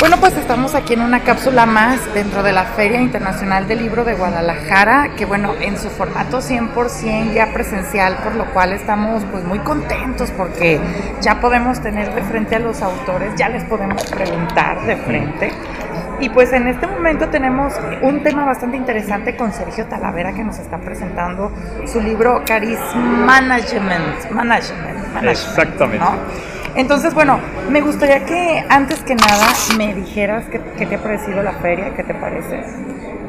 Bueno, pues estamos aquí en una cápsula más dentro de la Feria Internacional del Libro de Guadalajara, que bueno, en su formato 100% ya presencial, por lo cual estamos pues muy contentos porque ya podemos tener de frente a los autores, ya les podemos preguntar de frente. Y pues en este momento tenemos un tema bastante interesante con Sergio Talavera que nos está presentando su libro Charisma Management. Management, Management Exactamente. Entonces, bueno, me gustaría que antes que nada me dijeras qué, qué te ha parecido la feria, qué te parece.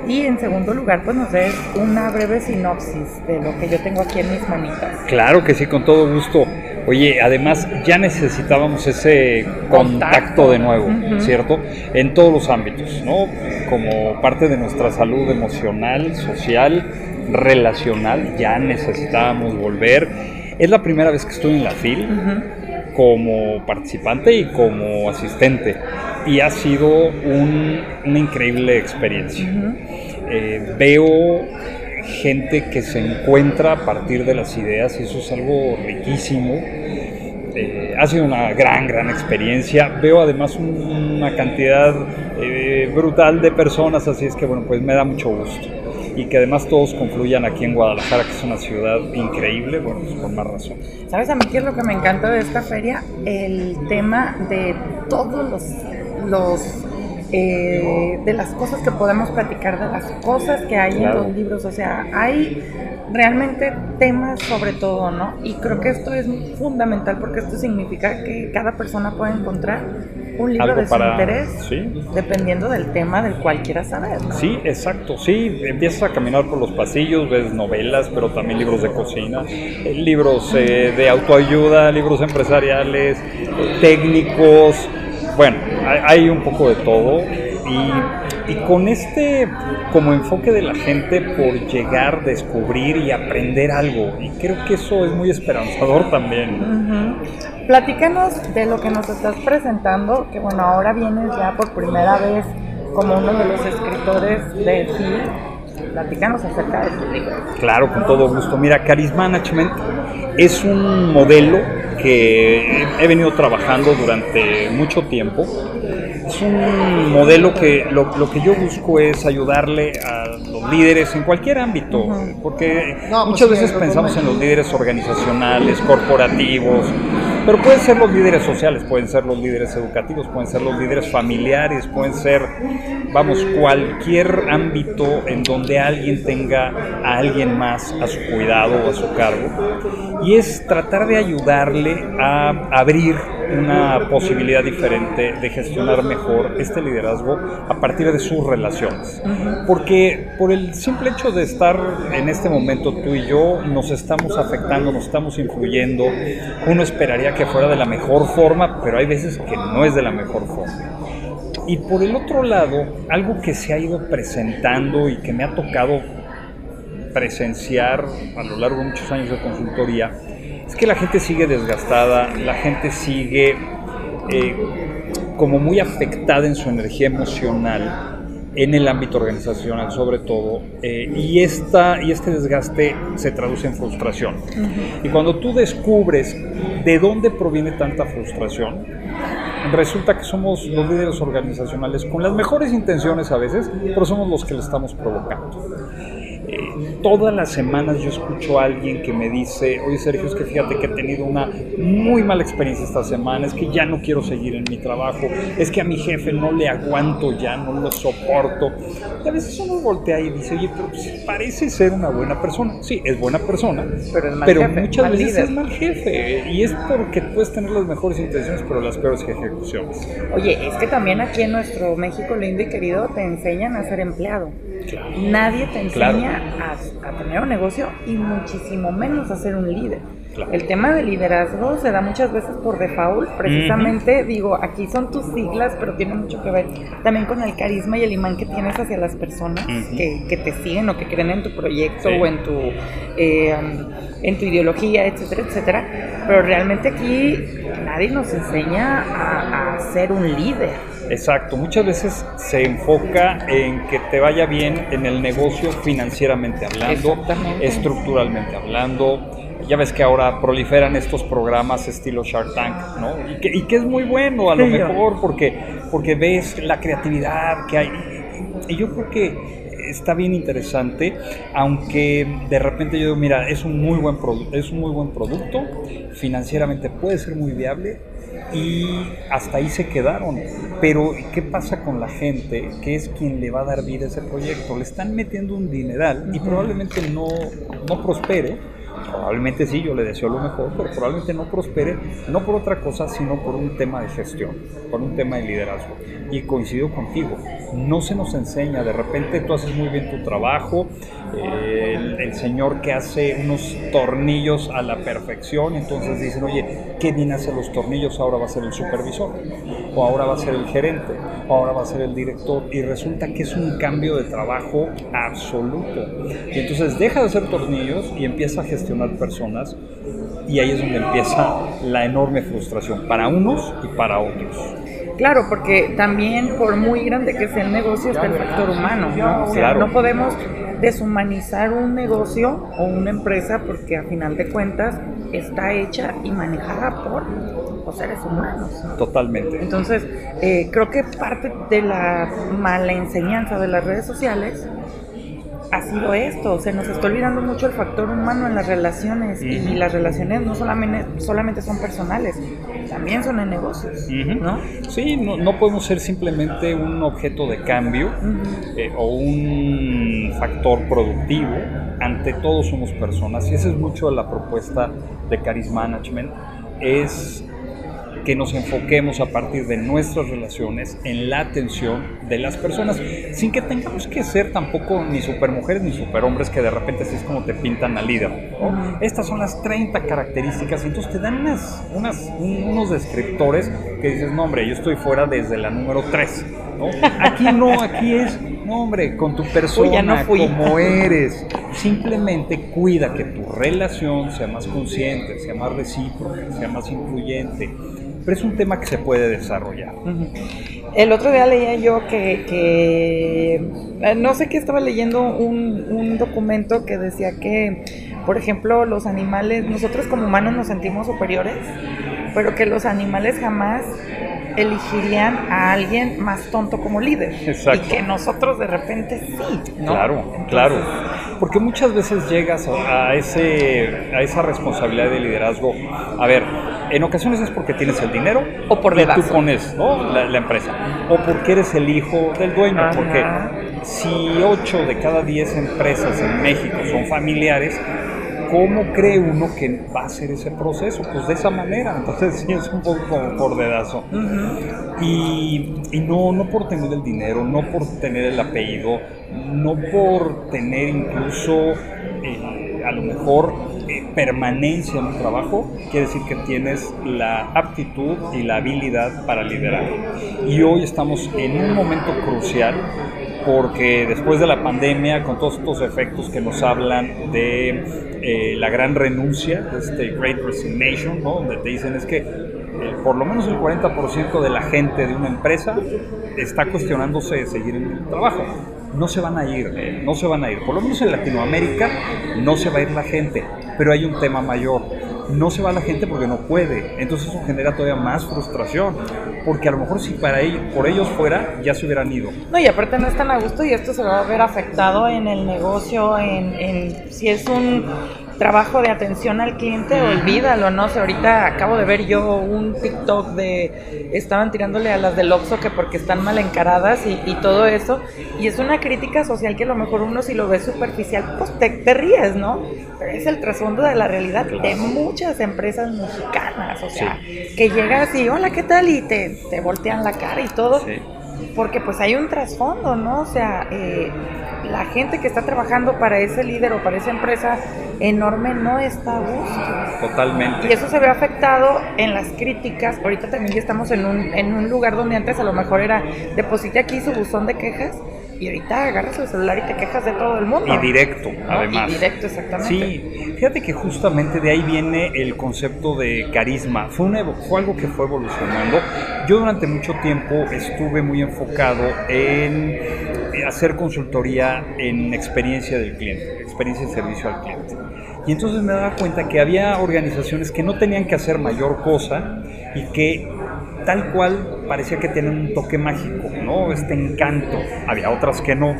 Y en segundo lugar, pues nos des una breve sinopsis de lo que yo tengo aquí en mis manitas. Claro que sí, con todo gusto. Oye, además ya necesitábamos ese contacto, de nuevo. ¿cierto? En todos los ámbitos, ¿no? Como parte de nuestra salud emocional, social, relacional, ya necesitábamos volver. Es la primera vez que estoy en la FIL Ujú. Como participante y como asistente. Y ha sido un- una increíble experiencia. Eh, veo gente que se encuentra a partir de las ideas y eso es algo riquísimo. Eh, ha sido una gran, gran experiencia. Veo además un- una cantidad eh, brutal de personas, así es que bueno, pues me da mucho gusto. Y que además todos confluyan aquí en Guadalajara, que es una ciudad increíble, bueno, pues por más razón. ¿Sabes a mí qué es lo que me encanta de esta feria? El tema de todos los, los eh, de las cosas que podemos platicar, de las cosas que hay Claro. en los libros. O sea, hay realmente temas sobre todo, ¿no? Y creo que esto es fundamental porque esto significa que cada persona puede encontrar un libro Algo de su para- interés sí. dependiendo del tema del cual quiera saber. ¿no? Sí, exacto, sí, empiezas a caminar por los pasillos, ves novelas, pero también libros de cocina, eh, libros eh, de autoayuda, libros empresariales, eh, técnicos, bueno, hay, hay un poco de todo y, y con este como enfoque de la gente por llegar, descubrir y aprender algo, y creo que eso es muy esperanzador también. ¿no? Ujú. Platícanos de lo que nos estás presentando, que bueno, ahora vienes ya por primera vez como uno de los escritores de ti. Platícanos acerca de tu libro. Claro, con todo gusto. Mira, Charisma Management es un modelo que he venido trabajando durante mucho tiempo. Es un modelo que lo, lo que yo busco es ayudarle a los líderes en cualquier ámbito, porque No, pues muchas veces pensamos en los líderes organizacionales, corporativos, pero pueden ser los líderes sociales, pueden ser los líderes educativos, pueden ser los líderes familiares, pueden ser, vamos, cualquier ámbito en donde alguien tenga a alguien más a su cuidado o a su cargo. Y es tratar de ayudarle a abrir una posibilidad diferente de gestionar mejor este liderazgo a partir de sus relaciones. Porque por el simple hecho de estar en este momento tú y yo, nos estamos afectando, nos estamos influyendo. Uno esperaría que fuera de la mejor forma, pero hay veces que no es de la mejor forma. Y por el otro lado, algo que se ha ido presentando y que me ha tocado presenciar a lo largo de muchos años de consultoría, es que la gente sigue desgastada, la gente sigue eh, como muy afectada en su energía emocional en el ámbito organizacional sobre todo, eh, y, esta, y este desgaste se traduce en frustración. Y cuando tú descubres de dónde proviene tanta frustración, resulta que somos los líderes organizacionales con las mejores intenciones a veces, pero somos los que le estamos provocando. Todas las semanas yo escucho a alguien que me dice, oye Sergio, es que fíjate que he tenido una muy mala experiencia esta semana, es que ya no quiero seguir en mi trabajo, es que a mi jefe no le aguanto ya, no lo soporto. Y a veces uno voltea y dice, oye, pero pues, parece ser una buena persona. Sí, es buena persona, Pero es mal pero jefe, muchas mal veces líder. es mal jefe. Y es porque puedes tener las mejores intenciones, pero las peores ejecuciones. Oye, es que también aquí en nuestro México lindo y querido te enseñan a ser empleado. Claro. Nadie te Claro. enseña a, a tener un negocio y muchísimo menos a ser un líder. Claro. El tema del liderazgo se da muchas veces por default, precisamente, digo, aquí son tus siglas, pero tiene mucho que ver también con el carisma y el imán que tienes hacia las personas Ujú. que, que te siguen o que creen en tu proyecto Sí. o en tu, eh, en tu ideología, etcétera, etcétera. Pero realmente aquí nadie nos enseña a, a ser un líder. Exacto, muchas veces se enfoca en que te vaya bien en el negocio financieramente hablando, estructuralmente hablando. Ya ves que ahora proliferan estos programas estilo Shark Tank, ¿no? Y que, y que es muy bueno a lo Sí, yo. mejor porque porque ves la creatividad que hay. Y yo creo que está bien interesante, aunque de repente yo digo, mira, es un muy buen, es un muy buen producto, financieramente puede ser muy viable, y hasta ahí se quedaron. Pero ¿qué pasa con la gente que es quien le va a dar vida a ese proyecto? Le están metiendo un dineral y probablemente no, no prospere Probablemente sí, yo le deseo lo mejor, pero probablemente no prospere, no por otra cosa, sino por un tema de gestión, por un tema de liderazgo. Y coincido contigo, no se nos enseña, de repente tú haces muy bien tu trabajo, el, señor que hace unos tornillos a la perfección, entonces dicen, oye, ¿qué bien hace los tornillos? Ahora va a ser el supervisor, o ahora va a ser el gerente, o ahora va a ser el director, y resulta que es un cambio de trabajo absoluto. Y entonces deja de hacer tornillos y empieza a gestionar personas y ahí es donde empieza la enorme frustración para unos y para otros. Claro, porque también por muy grande que sea el negocio está el factor humano, ¿no? O sea, no podemos deshumanizar un negocio o una empresa porque a final de cuentas está hecha y manejada por los seres humanos. Totalmente. Entonces, eh, creo que parte de la mala enseñanza de las redes sociales ha sido esto, se nos está olvidando mucho el factor humano en las relaciones y las relaciones no solamente, solamente son personales, también son en negocios, ¿no? Sí, no, podemos ser simplemente un objeto de cambio eh, o un factor productivo, ante todo somos personas y esa es mucho la propuesta de Charisma Management, es que nos enfoquemos a partir de nuestras relaciones en la atención de las personas, sin que tengamos que ser tampoco ni supermujeres ni superhombres que de repente así es como te pintan al líder. Estas son las 30 características entonces te dan unas, unas, unos descriptores que dices, no hombre, yo estoy fuera desde la número 3. Aquí no, aquí es, no hombre, con tu persona, como eres. Simplemente cuida que tu relación sea más consciente, sea más recíproca, sea más influyente pero es un tema que se puede desarrollar. El otro día leía yo que, eh, no sé qué estaba leyendo un, documento que decía que, por ejemplo, los animales, nosotros como humanos nos sentimos superiores, pero que los animales jamás elegirían a alguien más tonto como líder. Y que nosotros de repente sí. Claro, claro. Porque muchas veces llegas a, ese, a esa responsabilidad de liderazgo. A ver, en ocasiones es porque tienes el dinero o por tú pones la, empresa. O porque eres el hijo del dueño. Porque si 8 de cada 10 empresas en México son familiares, ¿cómo cree uno que va a ser ese proceso? Pues de esa manera, entonces sí es un poco como por dedazo. y, no, no por tener el dinero, no por tener el apellido, no por tener incluso eh, a lo mejor eh, permanencia en un trabajo, quiere decir que tienes la aptitud y la habilidad para liderar. Y hoy estamos en un momento crucial porque después de la pandemia, con todos estos efectos que nos hablan de eh, la gran renuncia, de este Great Resignation, donde te dicen es que eh, por lo menos el 40% de la gente de una empresa está cuestionándose seguir en el trabajo. No se van a ir, no se van a ir. Por lo menos en Latinoamérica no se va a ir la gente, pero hay un tema mayor no se va la gente porque no puede. Entonces eso genera todavía más frustración. Porque a lo mejor si para ellos, por ellos fuera, ya se hubieran ido. No, y aparte no están a gusto y esto se va a ver afectado en el negocio, en si es un trabajo de atención al cliente, olvídalo, ¿no? sé, ahorita acabo de ver yo un TikTok de estaban tirándole a las del Oxxo que porque están mal encaradas y, todo eso, y es una crítica social que a lo mejor uno si lo ve superficial, pues te, ríes, ¿no? Pero es el trasfondo de la realidad de muchas empresas mexicanas, o sea, que llegas y, hola, ¿qué tal? Y te, te voltean la cara y todo. Porque pues hay un trasfondo, ¿no? O sea, eh, la gente que está trabajando para ese líder o para esa empresa enorme no está a gusto. Totalmente. Y eso se ve afectado en las críticas. Ahorita también ya estamos en un, en un lugar donde antes a lo mejor era deposite aquí su buzón de quejas y ahorita agarras el celular y te quejas de todo el mundo. Y directo, además. Y directo, exactamente. Sí, fíjate que justamente de ahí viene el concepto de carisma. Fue, una, fue algo que fue evolucionando. Yo durante mucho tiempo estuve muy enfocado en hacer consultoría en experiencia del cliente, experiencia de servicio al cliente. Y entonces me daba cuenta que había organizaciones que no tenían que hacer mayor cosa y que tal cual parecía que tienen un toque mágico, ¿no? Este encanto. Había otras que no.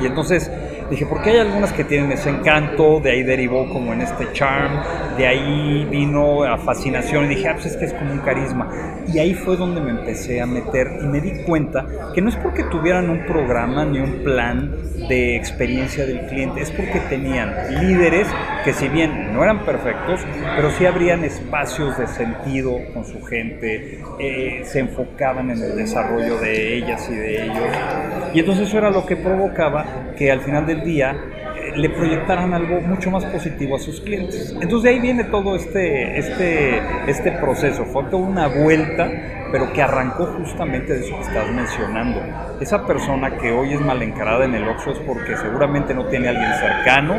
Y entonces dije, porque hay algunas que tienen ese encanto, de ahí derivó como en este charm, de ahí vino a fascinación y dije, ah, pues es que es como un carisma. Y ahí fue donde me empecé a meter y me di cuenta que no es porque tuvieran un programa ni un plan de experiencia del cliente, es porque tenían líderes que si bien no eran perfectos, pero sí abrían espacios de sentido con su gente, eh, se enfocaban en el desarrollo de ellas y de ellos. Y entonces eso era lo que provocaba que al final del día le proyectaran algo mucho más positivo a sus clientes. Entonces de ahí viene todo este, este, este proceso, fue toda una vuelta, pero que arrancó justamente de eso que estás mencionando. Esa persona que hoy es mal encarada en el Oxxo es porque seguramente no tiene alguien cercano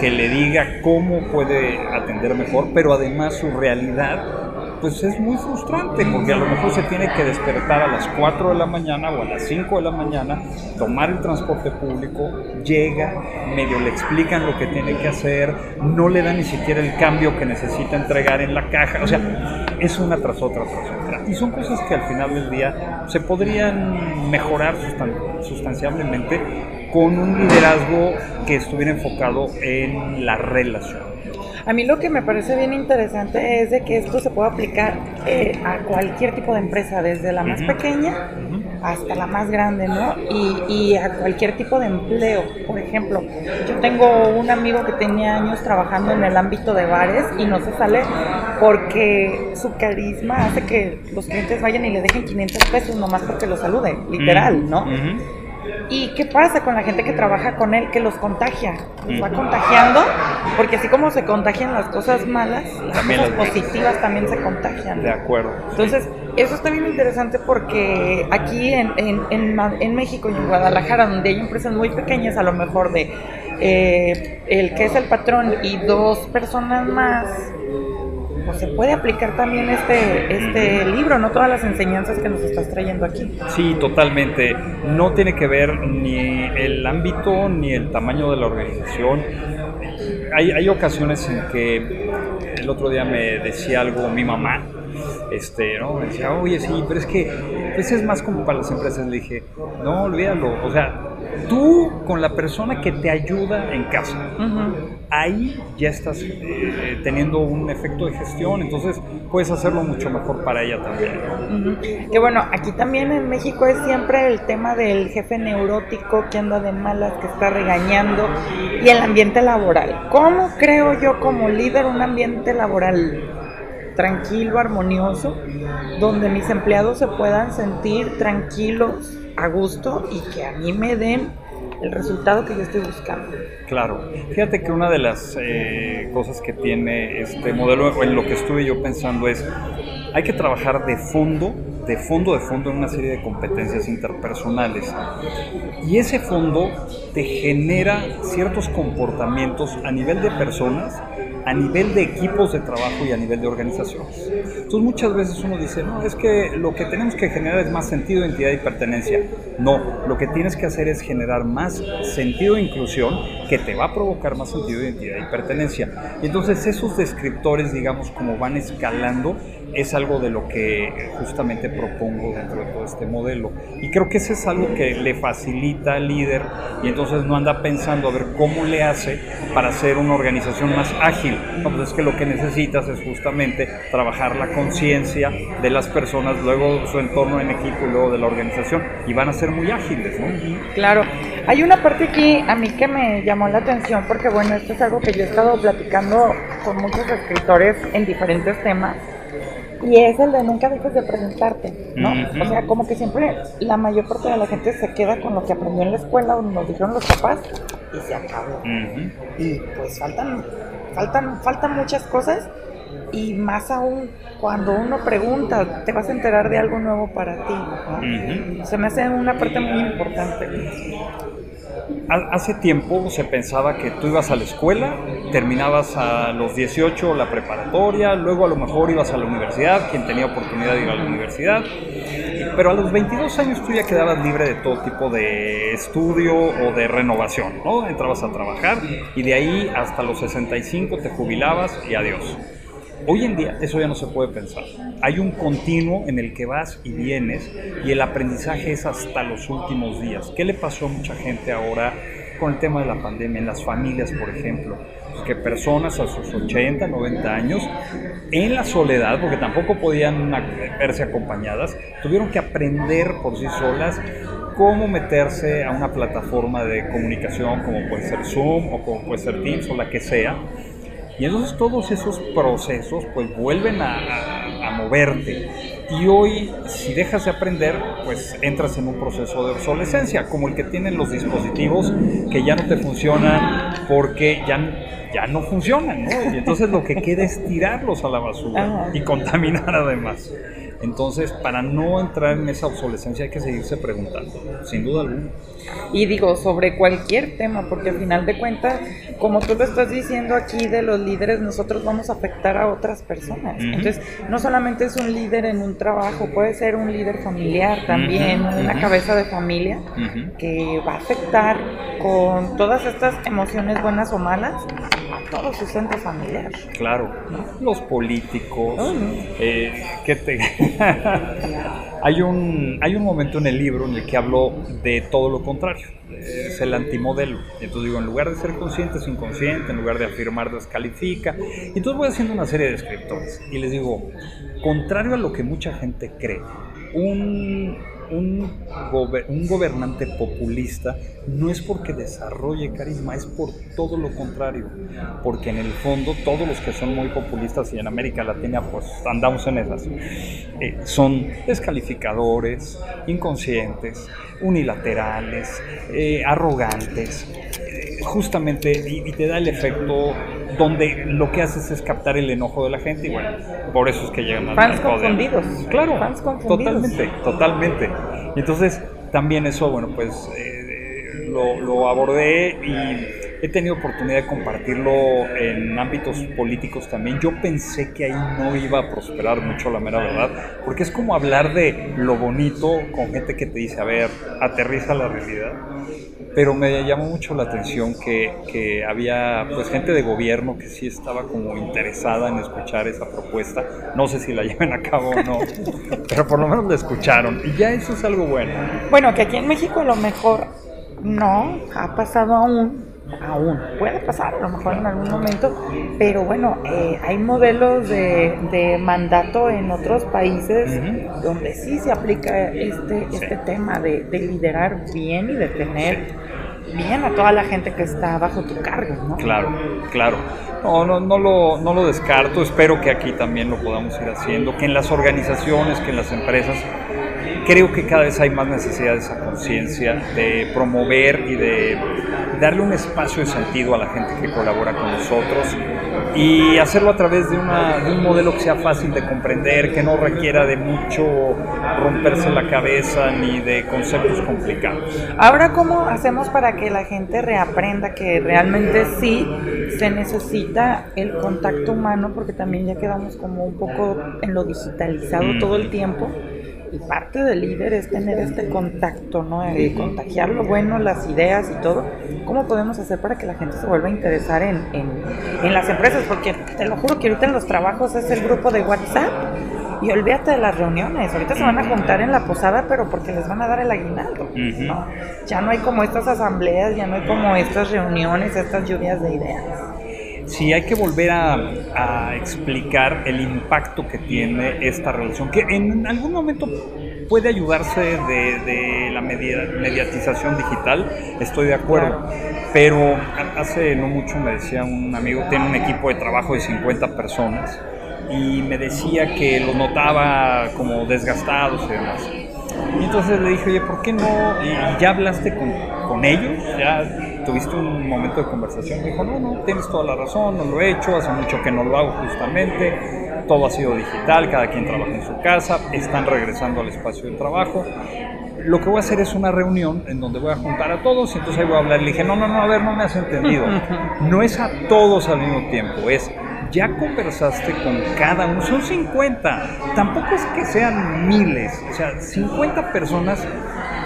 que le diga cómo puede atender mejor, pero además su realidad pues es muy frustrante porque a lo mejor se tiene que despertar a las 4 de la mañana o a las 5 de la mañana, tomar el transporte público, llega, medio le explican lo que tiene que hacer, no le dan ni siquiera el cambio que necesita entregar en la caja, o sea, es una tras otra tras otra. Y son cosas que al final del día se podrían mejorar sustancialmente con un liderazgo que estuviera enfocado en la relación. A mí lo que me parece bien interesante es de que esto se puede aplicar eh, a cualquier tipo de empresa, desde la más pequeña hasta la más grande, ¿no? Y, a cualquier tipo de empleo. Por ejemplo, yo tengo un amigo que tenía años trabajando en el ámbito de bares y no se sale porque su carisma hace que los clientes vayan y le dejen 500 pesos nomás porque lo salude, literal, ¿no? ¿Y qué pasa con la gente que trabaja con él? Que los contagia, los va contagiando, porque así como se contagian las cosas malas, las cosas positivas también se contagian. De acuerdo. Entonces, eso está bien interesante porque aquí en, en, México y en Guadalajara, donde hay empresas muy pequeñas, a lo mejor de eh, el que es el patrón y dos personas más, pues se puede aplicar también este, este libro, no todas las enseñanzas que nos estás trayendo aquí. Sí, totalmente. No tiene que ver ni el ámbito ni el tamaño de la organización. Hay, hay ocasiones en que el otro día me decía algo mi mamá, este, ¿no? Me decía, oye, sí, pero es que pues es más como para las empresas. Le dije, no, olvídalo, o sea, tú con la persona que te ayuda en casa, ahí ya estás eh, teniendo un efecto de gestión, entonces puedes hacerlo mucho mejor para ella también. Que bueno, aquí también en México es siempre el tema del jefe neurótico que anda de malas, que está regañando, y el ambiente laboral. ¿Cómo creo yo como líder un ambiente laboral? tranquilo, armonioso, donde mis empleados se puedan sentir tranquilos, a gusto y que a mí me den el resultado que yo estoy buscando. Claro, fíjate que una de las eh, cosas que tiene este modelo, en lo que estuve yo pensando es, hay que trabajar de fondo, de fondo, de fondo en una serie de competencias interpersonales. Y ese fondo te genera ciertos comportamientos a nivel de personas a nivel de equipos de trabajo y a nivel de organizaciones. Entonces muchas veces uno dice, no, es que lo que tenemos que generar es más sentido, identidad y pertenencia. No, lo que tienes que hacer es generar más sentido de inclusión que te va a provocar más sentido, identidad y pertenencia. Y entonces esos descriptores, digamos, como van escalando, es algo de lo que justamente propongo dentro de todo este modelo. Y creo que eso es algo que le facilita al líder y entonces no anda pensando a ver cómo le hace para hacer una organización más ágil. No, pues es que lo que necesitas es justamente trabajar la conciencia de las personas, luego su entorno en equipo y luego de la organización y van a ser muy ágiles. ¿no? Claro. Hay una parte aquí a mí que me llamó la atención porque bueno, esto es algo que yo he estado platicando con muchos escritores en diferentes temas y es el de nunca dejes de preguntarte, ¿no? O sea, como que siempre la mayor parte de la gente se queda con lo que aprendió en la escuela o nos dijeron los papás y se acabó. Y pues faltan, faltan, faltan muchas cosas y más aún cuando uno pregunta, te vas a enterar de algo nuevo para ti. Se me hace una parte muy importante. Hace tiempo se pensaba que tú ibas a la escuela, terminabas a los 18 la preparatoria, luego a lo mejor ibas a la universidad, quien tenía oportunidad de ir a la universidad, pero a los 22 años tú ya quedabas libre de todo tipo de estudio o de renovación, ¿no? Entrabas a trabajar y de ahí hasta los 65 te jubilabas y adiós. Hoy en día eso ya no se puede pensar. Hay un continuo en el que vas y vienes y el aprendizaje es hasta los últimos días. ¿Qué le pasó a mucha gente ahora con el tema de la pandemia, en las familias, por ejemplo? que personas a sus 80, 90 años, en la soledad, porque tampoco podían verse acompañadas, tuvieron que aprender por sí solas cómo meterse a una plataforma de comunicación como puede ser Zoom o como puede ser Teams o la que sea. Y entonces todos esos procesos pues vuelven a, a moverte. Y hoy, si dejas de aprender, pues entras en un proceso de obsolescencia, como el que tienen los dispositivos que ya no te funcionan porque ya ya no funcionan, ¿no? Y entonces lo que queda es tirarlos a la basura y contaminar además. Entonces, para no entrar en esa obsolescencia hay que seguirse preguntando, sin duda alguna. Y digo, sobre cualquier tema, porque al final de cuentas, como tú lo estás diciendo aquí de los líderes, nosotros vamos a afectar a otras personas. Entonces, no solamente es un líder en un trabajo, puede ser un líder familiar también, una cabeza de familia, que va a afectar con todas estas emociones buenas o malas todo su centro familiar. Claro, los políticos, eh, que te... hay, un, hay un momento en el libro en el que hablo de todo lo contrario, es el antimodelo. Entonces digo, en lugar de ser consciente es inconsciente, en lugar de afirmar descalifica. Y entonces voy haciendo una serie de descriptores y les digo, contrario a lo que mucha gente cree, un un, un, gobernante populista no es porque desarrolle carisma, es por todo lo contrario. Porque en el fondo todos los que son muy populistas y en América Latina pues andamos en esas, eh, son descalificadores, inconscientes, unilaterales, eh, arrogantes, justamente y, te da el efecto donde lo que haces es captar el enojo de la gente y bueno, por eso es que llegan a Fans confundidos. Claro, Fans confundidos. totalmente, totalmente. Y entonces también eso, bueno, pues eh, lo, lo abordé y he tenido oportunidad de compartirlo en ámbitos políticos también. Yo pensé que ahí no iba a prosperar mucho, la mera verdad, porque es como hablar de lo bonito con gente que te dice, a ver, aterriza la realidad. Pero me llamó mucho la atención que, que había pues gente de gobierno que sí estaba como interesada en escuchar esa propuesta. No sé si la lleven a cabo o no, pero por lo menos la escucharon. Y ya eso es algo bueno. Bueno, que aquí en México a lo mejor no ha pasado aún, aún. Puede pasar a lo mejor en algún momento, pero bueno, eh, hay modelos de, mandato en otros países donde sí se aplica este, este tema de, liderar bien y de tener bien a toda la gente que está bajo tu cargo, ¿no? Claro, claro. No, no, no, lo, no lo descarto, espero que aquí también lo podamos ir haciendo, que en las organizaciones, que en las empresas creo que cada vez hay más necesidad de esa conciencia, de promover y de darle un espacio de sentido a la gente que colabora con nosotros y hacerlo a través de, un modelo que sea fácil de comprender, que no requiera de mucho romperse la cabeza ni de conceptos complicados. Ahora, ¿cómo hacemos para que la gente reaprenda que realmente sí se necesita el contacto humano? Porque también ya quedamos como un poco en lo digitalizado todo el tiempo y parte del líder es tener este contacto, ¿no? Contagiar lo bueno, las ideas y todo. ¿Cómo podemos hacer para que la gente se vuelva a interesar en, en, las empresas? Porque te lo juro que ahorita en los trabajos es el grupo de WhatsApp y olvídate de las reuniones. Ahorita se van a juntar en la posada, pero porque les van a dar el aguinaldo. ¿no? Ya no hay como estas asambleas, ya no hay como estas reuniones, estas lluvias de ideas sí hay que volver a, explicar el impacto que tiene esta relación, que en algún momento puede ayudarse de, la mediatización digital, estoy de acuerdo, pero hace no mucho me decía un amigo, tiene un equipo de trabajo de 50 personas y me decía que lo notaba como desgastados y demás. Y entonces le dije, oye, ¿por qué no? ¿Y ya hablaste con, con ellos? ¿Ya tuviste un momento de conversación? Me dijo, no, no, tienes toda la razón, no lo he hecho, hace mucho que no lo hago justamente, todo ha sido digital, cada quien trabaja en su casa, están regresando al espacio de trabajo. Lo que voy a hacer es una reunión en donde voy a juntar a todos y entonces ahí voy a hablar. Le dije, no, no, no, a ver, no me has entendido. No es a todos al mismo tiempo, es ya conversaste con cada uno, son 50, tampoco es que sean miles, o sea, 50 personas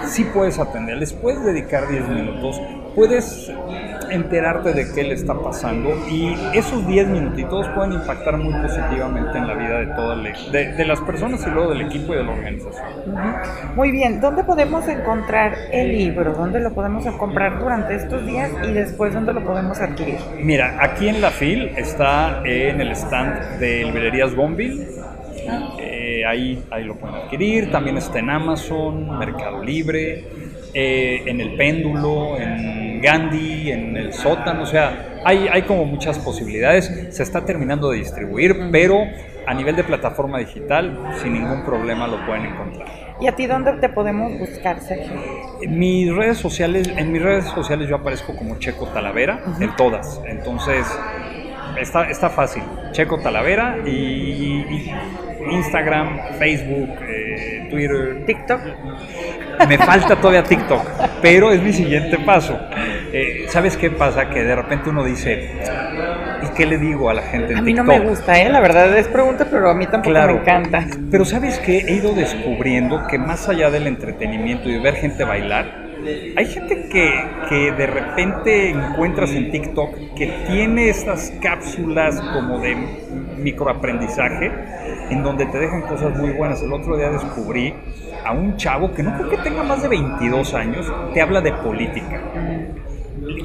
sí puedes atender, les puedes dedicar 10 minutos, puedes enterarte de qué le está pasando y esos 10 minutitos pueden impactar muy positivamente en la vida de todas de, de, las personas y luego del equipo y de la organización. Muy bien, ¿dónde podemos encontrar el libro? ¿Dónde lo podemos comprar durante estos días y después dónde lo podemos adquirir? Mira, aquí en la FIL está en el stand de Librerías Bonville. Eh, ahí, ahí lo pueden adquirir, también está en Amazon, Mercado Libre, eh, en el péndulo, en Gandhi, en el sótano, o sea, hay, hay como muchas posibilidades. Se está terminando de distribuir, pero a nivel de plataforma digital, sin ningún problema lo pueden encontrar. ¿Y a ti dónde te podemos buscar, Sergio? En mis redes sociales, en mis redes sociales yo aparezco como Checo Talavera, en todas. Entonces, está, está fácil. Checo Talavera y, Instagram, Facebook, eh, Twitter. TikTok. Me falta todavía TikTok, pero es mi siguiente paso. Eh, ¿Sabes qué pasa? Que de repente uno dice, ¿y qué le digo a la gente en A mí no me gusta, ¿eh? La verdad es pregunta, pero a mí tampoco me encanta. Pero ¿sabes qué? He ido descubriendo que más allá del entretenimiento y de ver gente bailar, hay gente que, que, de repente encuentras en TikTok que tiene estas cápsulas como de microaprendizaje en donde te dejan cosas muy buenas. El otro día descubrí a un chavo que no creo que tenga más de 22 años, te habla de política.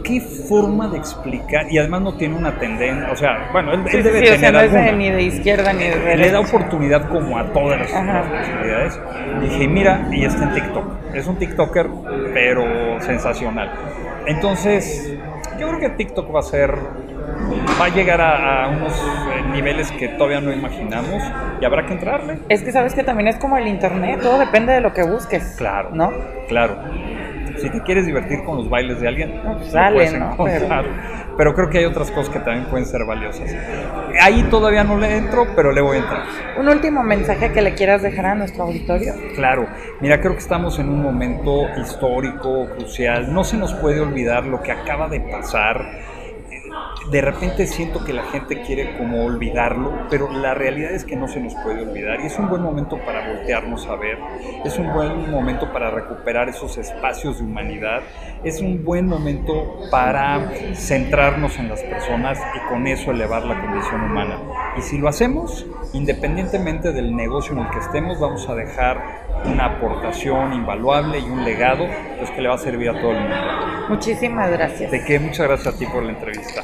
¿Qué forma de explicar? Y además no tiene una tendencia, o sea, bueno, él, debe tener o sea, no es ni de izquierda ni de derecha. Le da oportunidad como a todas las, posibilidades. Dije, mira, y está en TikTok. Es un TikToker, pero sensacional. Entonces, yo creo que TikTok va a ser va a llegar a, unos eh, niveles que todavía no imaginamos y habrá que entrarle. Es que sabes que también es como el internet, todo depende de lo que busques. Claro, ¿no? Claro. Si te quieres divertir con los bailes de alguien, no, pues sale, ¿no? Pero... creo que hay otras cosas que también pueden ser valiosas. Ahí todavía no le entro, pero le voy a entrar. ¿Un último mensaje que le quieras dejar a nuestro auditorio? Claro, mira, creo que estamos en un momento histórico, crucial. No se nos puede olvidar lo que acaba de pasar de repente siento que la gente quiere como olvidarlo, pero la realidad es que no se nos puede olvidar y es un buen momento para voltearnos a ver, es un buen momento para recuperar esos espacios de humanidad, es un buen momento para centrarnos en las personas y con eso elevar la condición humana. Y si lo hacemos, independientemente del negocio en el que estemos, vamos a dejar una aportación invaluable y un legado pues, que le va a servir a todo el mundo. Muchísimas gracias. De que muchas gracias a ti por la entrevista.